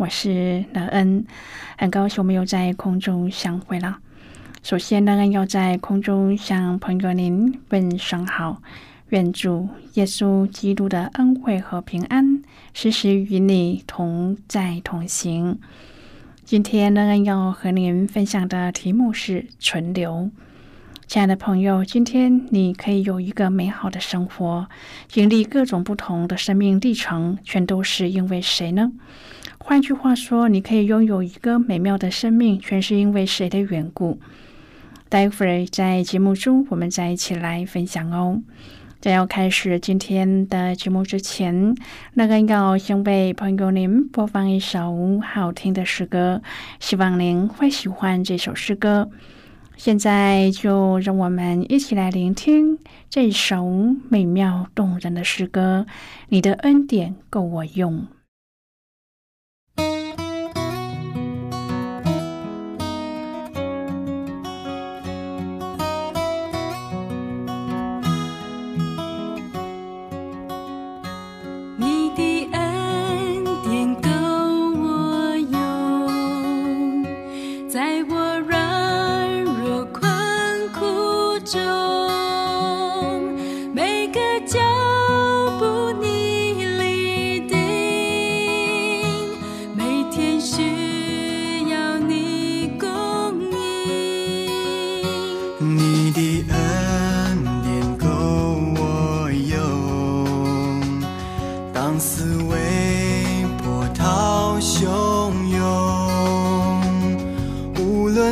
我是乐恩，很高兴我们又在空中相会了。首先，乐恩要在空中向朋友您问声好，愿主耶稣基督的恩惠和平安时时与你同在同行。今天，乐恩要和您分享的题目是存留。亲爱的朋友，今天你可以有一个美好的生活，经历各种不同的生命历程，全都是因为谁呢？换句话说，你可以拥有一个美妙的生命，全是因为谁的缘故？待会儿在节目中，我们再一起来分享哦。在要开始今天的节目之前，那个要先为朋友您播放一首好听的诗歌，希望您会喜欢这首诗歌。现在就让我们一起来聆听这首美妙动人的诗歌。你的恩典够我用。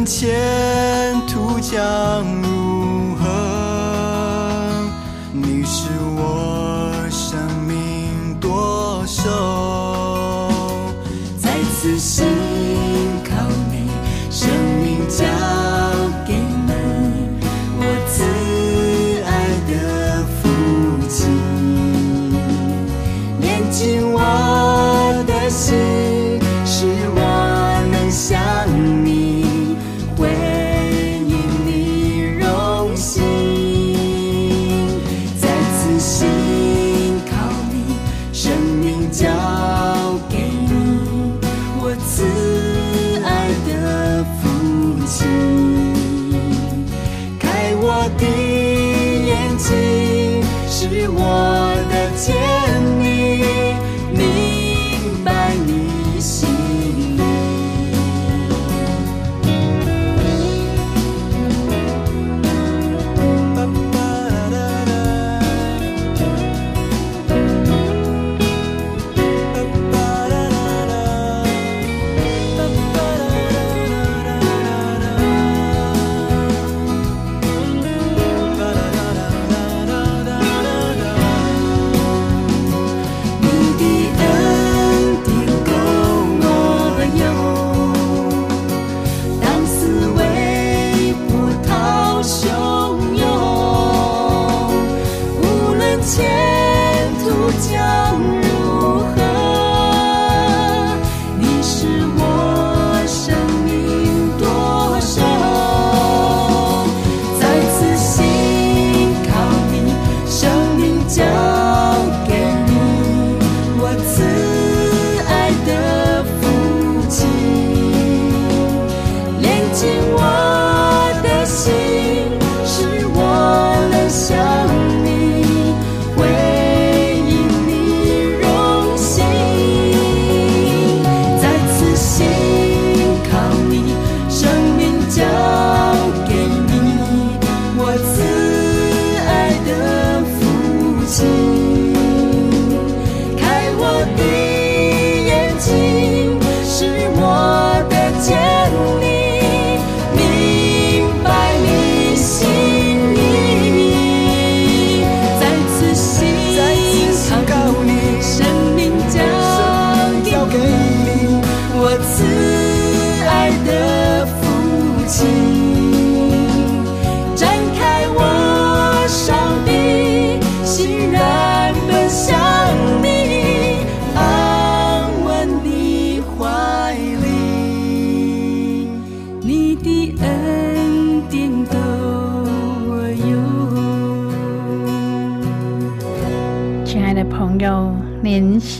前途将如我。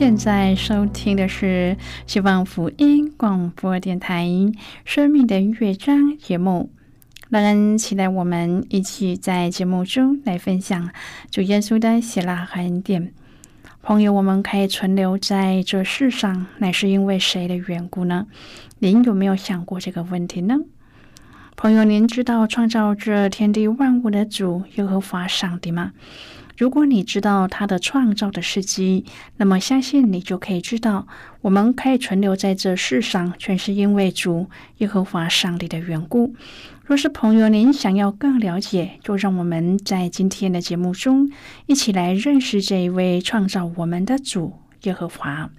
现在收听的是希望福音广播电台《生命的乐章》节目。让人期待我们一起在节目中来分享主耶稣的喜乐和恩典。朋友，我们可以存留在这世上，乃是因为谁的缘故呢？您有没有想过这个问题呢？朋友，您知道创造这天地万物的主耶和华上帝吗？如果你知道他的创造的事迹，那么相信你就可以知道，我们可以存留在这世上，全是因为主耶和华上帝的缘故。若是朋友您想要更了解，就让我们在今天的节目中一起来认识这一位创造我们的主耶和华。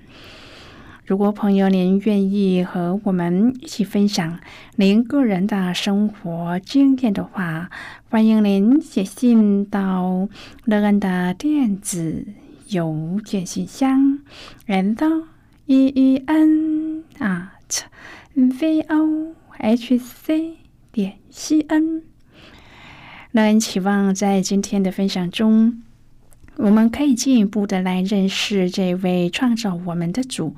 如果朋友您愿意和我们一起分享您个人的生活经验的话，欢迎您写信到乐恩的电子邮件信箱，and e e n at v o h c 点 c n。乐恩期望在今天的分享中，我们可以进一步的来认识这位创造我们的主。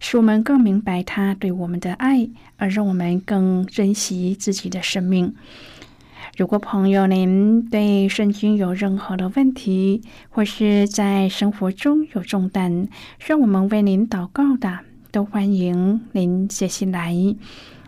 使我们更明白他对我们的爱，而让我们更珍惜自己的生命。如果朋友您对圣经有任何的问题，或是在生活中有重担，让我们为您祷告的，都欢迎您写信来。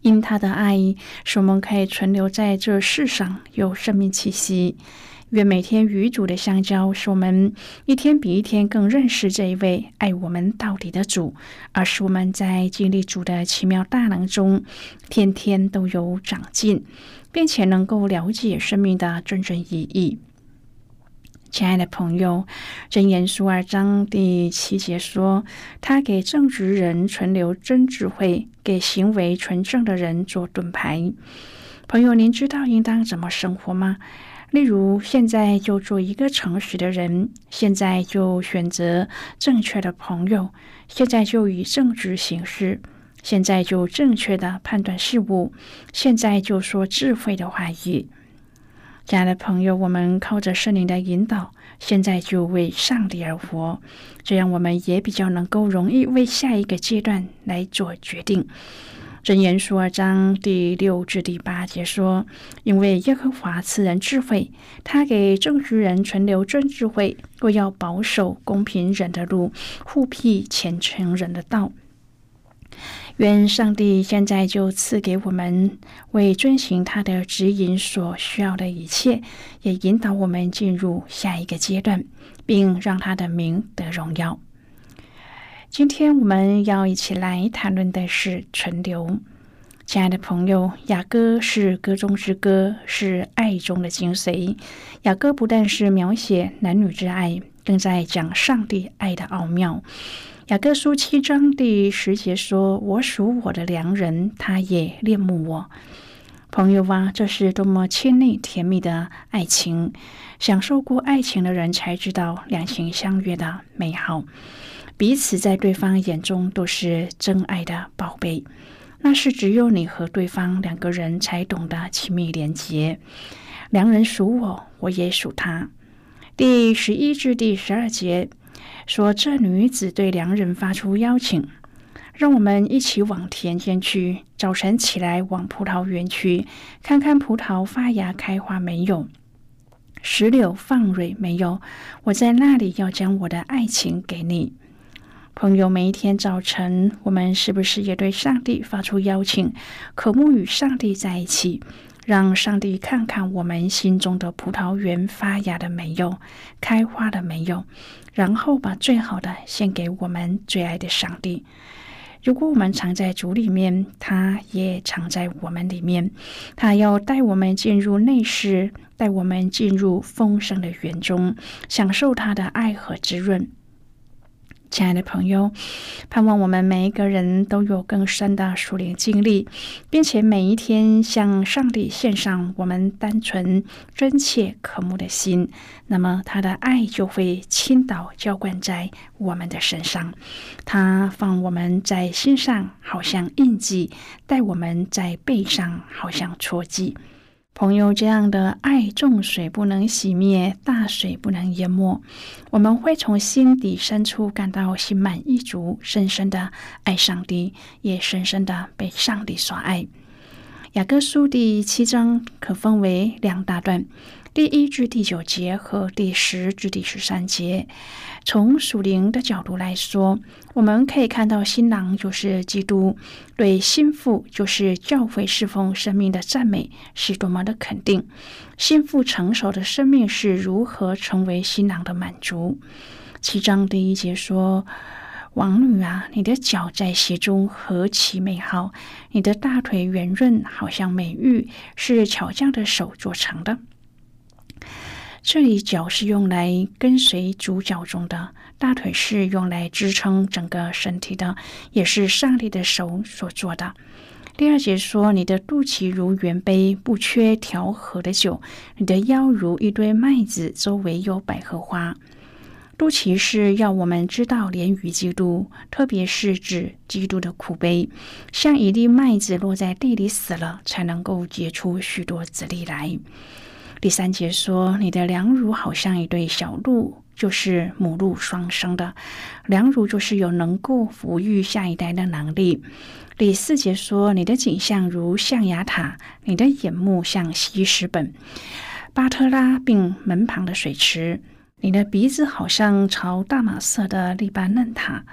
因他的爱，使我们可以存留在这世上，有生命气息。愿每天与主的相交，使我们一天比一天更认识这一位爱我们到底的主，而是我们在经历主的奇妙大能中，天天都有长进，并且能够了解生命的真正意义。亲爱的朋友，真言书二章第七节说：“他给正直人存留真智慧，给行为纯正的人做盾牌。”朋友，您知道应当怎么生活吗？例如，现在就做一个诚实的人，现在就选择正确的朋友，现在就以正直行事，现在就正确的判断事物，现在就说智慧的话语。亲爱的朋友，我们靠着圣灵的引导，现在就为上帝而活，这样我们也比较能够容易为下一个阶段来做决定。箴言书二章第六至第八节说：“因为耶和华赐人智慧，他给正直人存留真智慧，若要保守公平人的路，护庇虔诚人的道。”愿上帝现在就赐给我们为遵循他的指引所需要的一切，也引导我们进入下一个阶段，并让他的名得荣耀。今天我们要一起来谈论的是存留。亲爱的朋友，雅歌是歌中之歌，是爱中的精髓。雅歌不但是描写男女之爱，更在讲上帝爱的奥妙。雅各书七章第十节说：“我属我的良人，他也恋慕我。”朋友啊，这是多么亲密甜蜜的爱情！享受过爱情的人才知道两情相悦的美好，彼此在对方眼中都是真爱的宝贝。那是只有你和对方两个人才懂得亲密连结。良人属我，我也属他。第十一至第十二节。说：“这女子对良人发出邀请，让我们一起往田间去。早晨起来往葡萄园去，看看葡萄发芽开花没有，石榴放蕊没有。我在那里要将我的爱情给你，朋友。每一天早晨，我们是不是也对上帝发出邀请，渴慕与上帝在一起？让上帝看看我们心中的葡萄园发芽了没有，开花了没有，然后把最好的献给我们最爱的上帝。如果我们藏在主里面，他也藏在我们里面。他要带我们进入内室，带我们进入丰盛的园中，享受他的爱和滋润。亲爱的朋友，盼望我们每一个人都有更深的属灵经历，并且每一天向上帝献上我们单纯、真切、渴慕的心，那么他的爱就会倾倒、浇灌在我们的身上。他放我们在心上，好像印记；带我们在背上，好像戳记。朋友，这样的爱，重水不能洗灭，大水不能淹没。我们会从心底深处感到心满意足，深深的爱上帝，也深深的被上帝所爱。雅各书第七章可分为两大段。第一至第九节和第十至第十三节，从属灵的角度来说，我们可以看到新郎就是基督，对心腹就是教会侍奉生命的赞美是多么的肯定。心腹成熟的生命是如何成为新郎的满足？七章第一节说：“王女啊，你的脚在鞋中何其美好，你的大腿圆润，好像美玉，是巧匠的手做成的。”这里脚是用来跟随主脚中的，大腿是用来支撑整个身体的，也是上帝的手所做的。第二节说：“你的肚脐如圆杯，不缺调和的酒；你的腰如一堆麦子，周围有百合花。”肚脐是要我们知道连于基督，特别是指基督的苦悲，像一粒麦子落在地里死了，才能够结出许多子粒来。第三节说，你的两乳好像一对小鹿，就是母鹿双生的。两乳就是有能够抚育下一代的能力。第四节说，你的景象如象牙塔，你的眼目像西石本、巴特拉并门旁的水池。你的鼻子好像朝大马色的利巴嫩塔。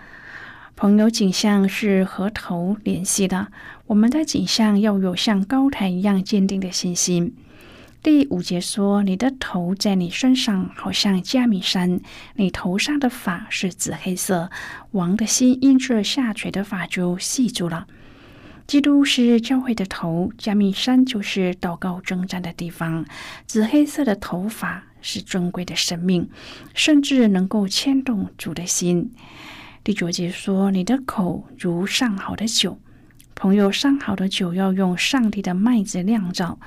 朋友，景象是和头联系的。我们的景象要有像高台一样坚定的信心。第五节说：“你的头在你身上，好像加米山；你头上的发是紫黑色。王的心因这下垂的发就细住了。基督是教会的头，加密山就是祷告征战的地方。紫黑色的头发是尊贵的生命，甚至能够牵动主的心。”第九节说：“你的口如上好的酒，朋友上好的酒要用上帝的麦子酿造。”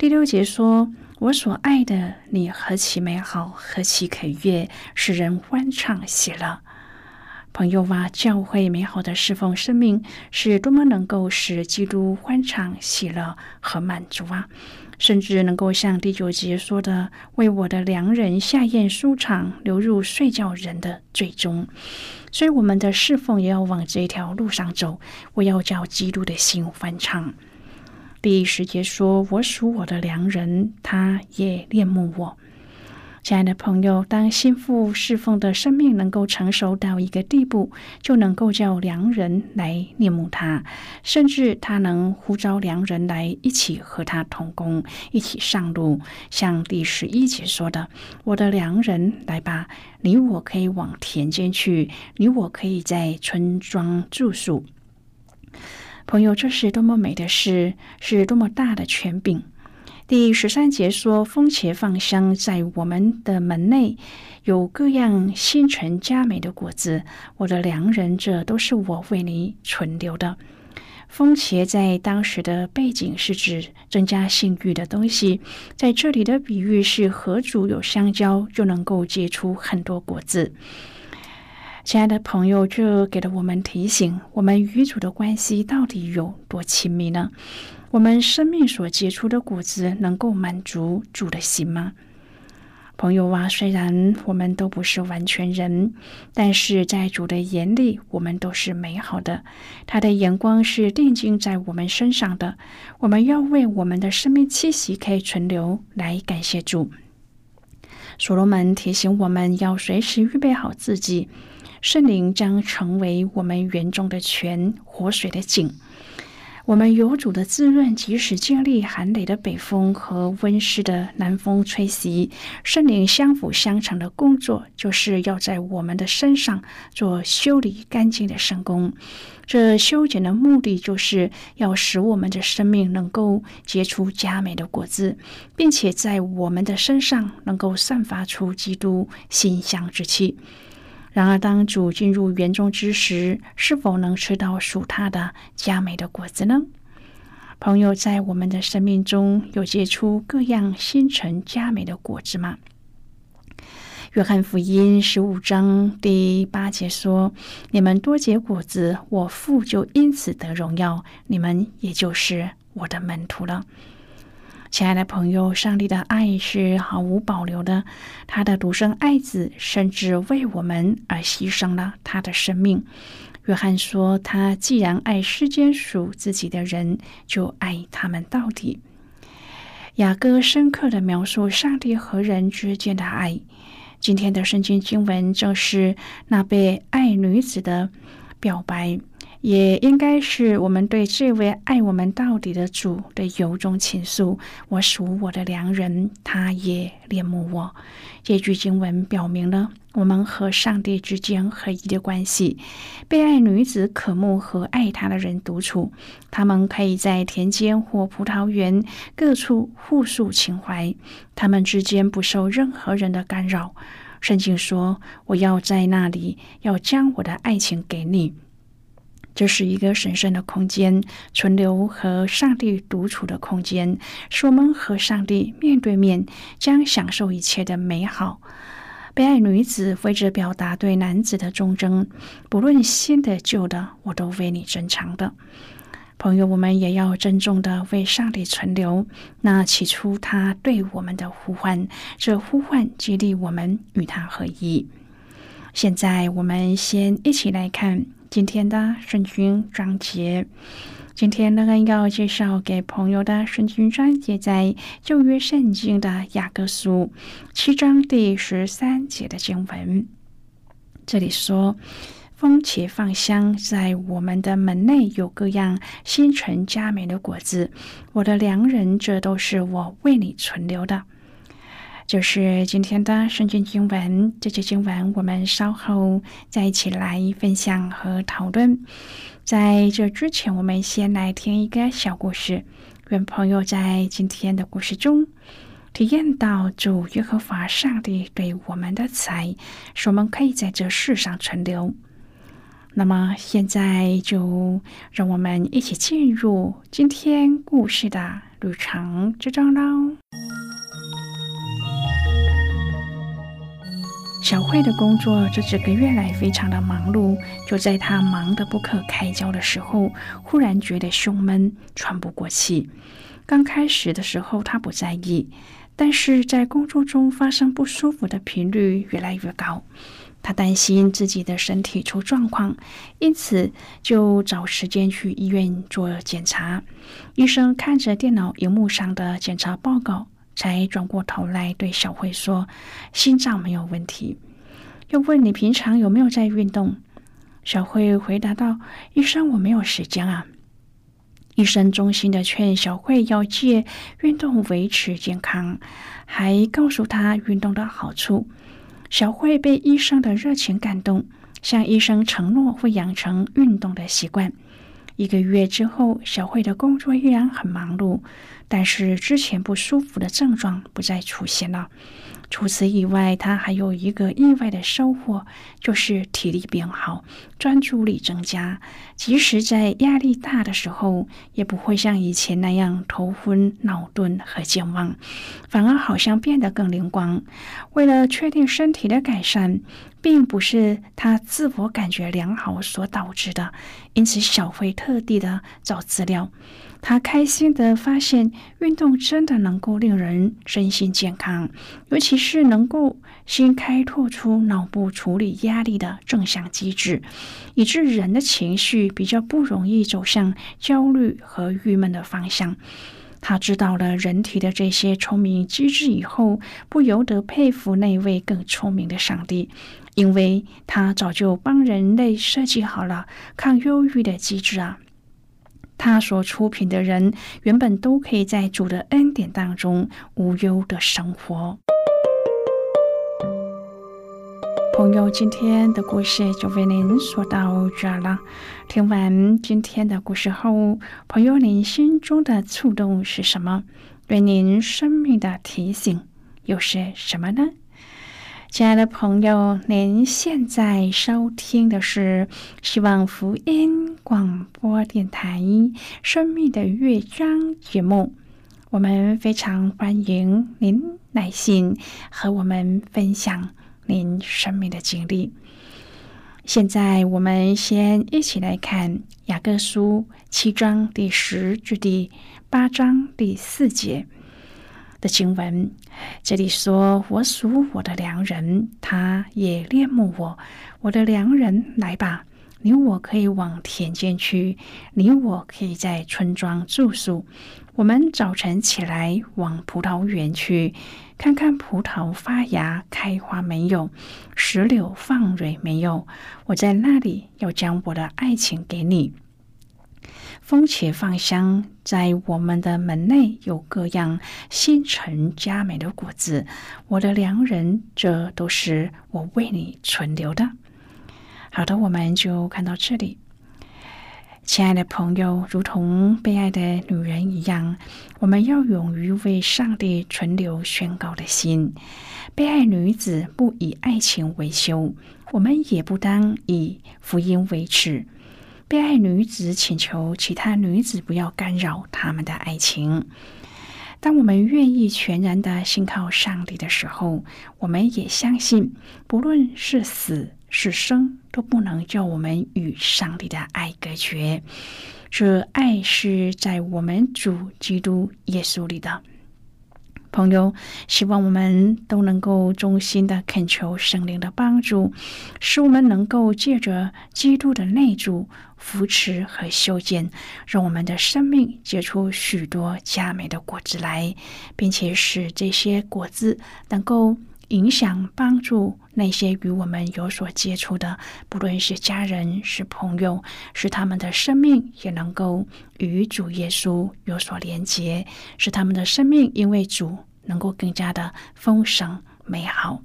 第六节说：“我所爱的你何其美好，何其可悦，使人欢畅喜乐。”朋友啊，教会美好的侍奉生命是多么能够使基督欢畅喜乐和满足啊！甚至能够像第九节说的：“为我的良人下咽舒畅，流入睡觉人的最终。”所以，我们的侍奉也要往这条路上走。我要叫基督的心欢畅。第十节说：“我属我的良人，他也恋慕我。”亲爱的朋友，当心腹侍奉的生命能够成熟到一个地步，就能够叫良人来恋慕他，甚至他能呼召良人来一起和他同工，一起上路。像第十一节说的：“我的良人，来吧，你我可以往田间去，你我可以在村庄住宿。”朋友，这是多么美的事，是多么大的权柄！第十三节说：“风茄放香在我们的门内，有各样新陈佳美的果子。我的良人，这都是我为你存留的。”风茄在当时的背景是指增加性欲的东西，在这里的比喻是何主有香蕉就能够结出很多果子。亲爱的朋友，这给了我们提醒：我们与主的关系到底有多亲密呢？我们生命所结出的果子能够满足主的心吗？朋友啊，虽然我们都不是完全人，但是在主的眼里，我们都是美好的。他的眼光是定睛在我们身上的。我们要为我们的生命气息可以存留来感谢主。所罗门提醒我们要随时预备好自己。圣灵将成为我们园中的泉，活水的井。我们有主的滋润，即使经历寒冷的北风和温湿的南风吹袭，圣灵相辅相成的工作，就是要在我们的身上做修理干净的圣工。这修剪的目的，就是要使我们的生命能够结出佳美的果子，并且在我们的身上能够散发出基督馨香之气。然而，当主进入园中之时，是否能吃到属他的佳美的果子呢？朋友，在我们的生命中有结出各样新陈佳美的果子吗？约翰福音十五章第八节说：“你们多结果子，我父就因此得荣耀，你们也就是我的门徒了。”亲爱的朋友，上帝的爱是毫无保留的。他的独生爱子甚至为我们而牺牲了他的生命。约翰说：“他既然爱世间属自己的人，就爱他们到底。”雅各深刻的描述上帝和人之间的爱。今天的圣经经文正是那被爱女子的表白。也应该是我们对这位爱我们到底的主的由衷倾诉。我属我的良人，他也怜慕我。这句经文表明了我们和上帝之间合一的关系。被爱女子渴慕和爱她的人独处，他们可以在田间或葡萄园各处互诉情怀，他们之间不受任何人的干扰。圣经说：“我要在那里，要将我的爱情给你。”这是一个神圣的空间，存留和上帝独处的空间，是我们和上帝面对面，将享受一切的美好。被爱女子为着表达对男子的忠贞，不论新的旧的，我都为你珍藏的。朋友，我们也要郑重的为上帝存留那起初他对我们的呼唤，这呼唤激励我们与他合一。现在，我们先一起来看。今天的圣经章节，今天呢要介绍给朋友的圣经章节，在旧约圣经的雅各书七章第十三节的经文。这里说：“风且放香，在我们的门内有各样新陈佳美的果子。我的良人，这都是我为你存留的。”就是今天的圣经经文，这节经文我们稍后再一起来分享和讨论。在这之前，我们先来听一个小故事，愿朋友在今天的故事中体验到主耶和华上帝对我们的慈爱，使我们可以在这世上存留。那么现在就让我们一起进入今天故事的旅程之中喽。小慧的工作这几个月来非常的忙碌，就在她忙得不可开交的时候，忽然觉得胸闷，喘不过气。刚开始的时候她不在意，但是在工作中发生不舒服的频率越来越高，她担心自己的身体出状况，因此就找时间去医院做检查。医生看着电脑荧幕上的检查报告。才转过头来对小慧说：“心脏没有问题。”又问你平常有没有在运动？小慧回答道：“医生，我没有时间啊。”医生衷心的劝小慧要借运动，维持健康，还告诉她运动的好处。小慧被医生的热情感动，向医生承诺会养成运动的习惯。一个月之后，小慧的工作依然很忙碌。但是之前不舒服的症状不再出现了。除此以外，她还有一个意外的收获，就是体力变好，专注力增加。即使在压力大的时候，也不会像以前那样头昏脑钝和健忘，反而好像变得更灵光。为了确定身体的改善，并不是他自我感觉良好所导致的，因此小慧特地的找资料。他开心的发现，运动真的能够令人身心健康，尤其是能够先开拓出脑部处理压力的正向机制，以致人的情绪比较不容易走向焦虑和郁闷的方向。他知道了人体的这些聪明机制以后，不由得佩服那位更聪明的上帝，因为他早就帮人类设计好了抗忧郁的机制啊。他所出品的人，原本都可以在主的恩典当中无忧的生活。朋友，今天的故事就为您说到这了。听完今天的故事后，朋友，您心中的触动是什么？对您生命的提醒又是什么呢？亲爱的朋友，您现在收听的是希望福音广播电台《生命的乐章》节目。我们非常欢迎您来信和我们分享。您生命的经历。现在，我们先一起来看雅各书七章第十至第八章第四节的经文。这里说：“我属我的良人，他也恋慕我。我的良人，来吧，你我可以往田间去，你我可以在村庄住宿。我们早晨起来，往葡萄园去。”看看葡萄发芽开花没有，石榴放蕊没有？我在那里要将我的爱情给你。风且放香，在我们的门内有各样新陈佳美的果子。我的良人，这都是我为你存留的。好的，我们就看到这里。亲爱的朋友，如同被爱的女人一样，我们要勇于为上帝存留宣告的心。被爱女子不以爱情为羞，我们也不当以福音为耻。被爱女子请求其他女子不要干扰他们的爱情。当我们愿意全然的信靠上帝的时候，我们也相信，不论是死。是生都不能叫我们与上帝的爱隔绝。这爱是在我们主基督耶稣里的。朋友，希望我们都能够衷心的恳求圣灵的帮助，使我们能够借着基督的内助扶持和修建，让我们的生命结出许多佳美的果子来，并且使这些果子能够。影响帮助那些与我们有所接触的，不论是家人是朋友，使他们的生命也能够与主耶稣有所连结，使他们的生命因为主能够更加的丰盛美好。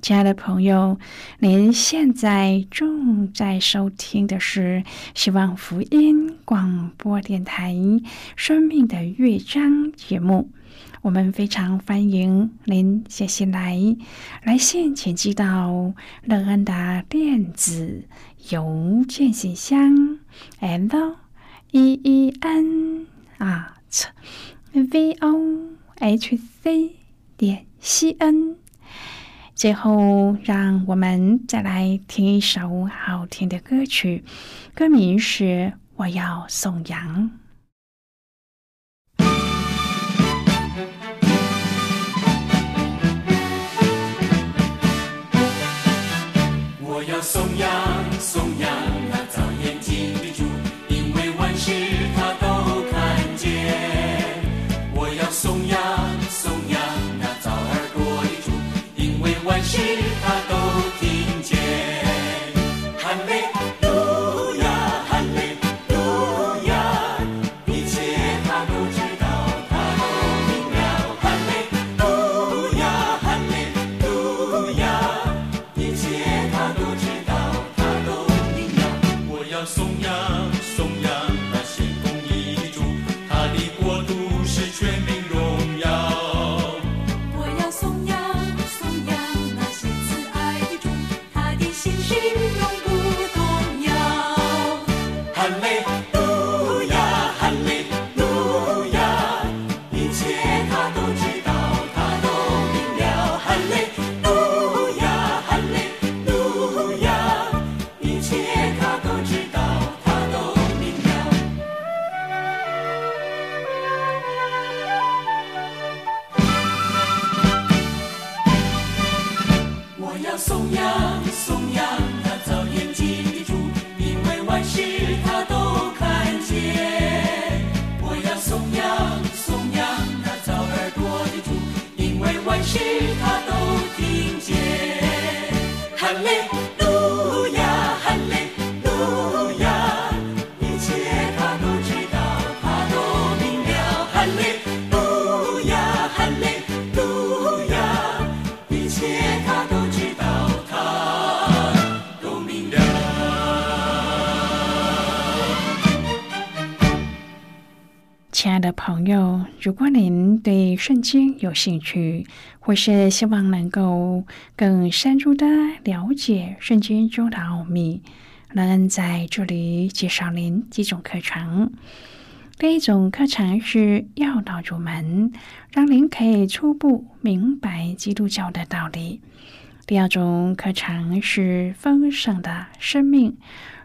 亲爱的朋友，您现在正在收听的是希望福音广播电台《生命的乐章》节目。我们非常欢迎您写信来，来信请寄到乐安的电子邮件信箱，l e e n at v o h c 点 c n。最后，让我们再来听一首好听的歌曲，歌名是《我要送羊》。颂扬，颂扬一切都知道都明了。一切都知道都明了。亲爱的朋友如果您对圣经有兴趣或是希望能够更深入的了解圣经中的奥秘，能在这里介绍您几种课程。第一种课程是要道入门，让您可以初步明白基督教的道理。第二种课程是丰盛的生命，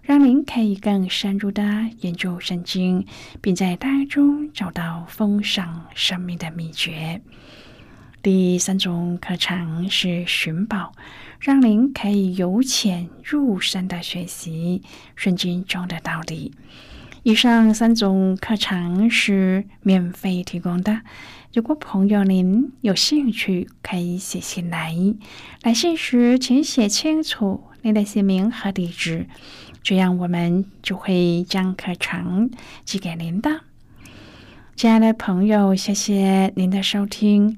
让您可以更深入的研究圣经，并在当中找到丰盛生命的秘诀。第三种课程是寻宝，让您可以由浅入深的学习圣经中的道理。以上三种课程是免费提供的。如果朋友您有兴趣，可以写信来。来信时请写清楚您的姓名和地址，这样我们就会将课程寄给您的。亲爱的朋友，谢谢您的收听。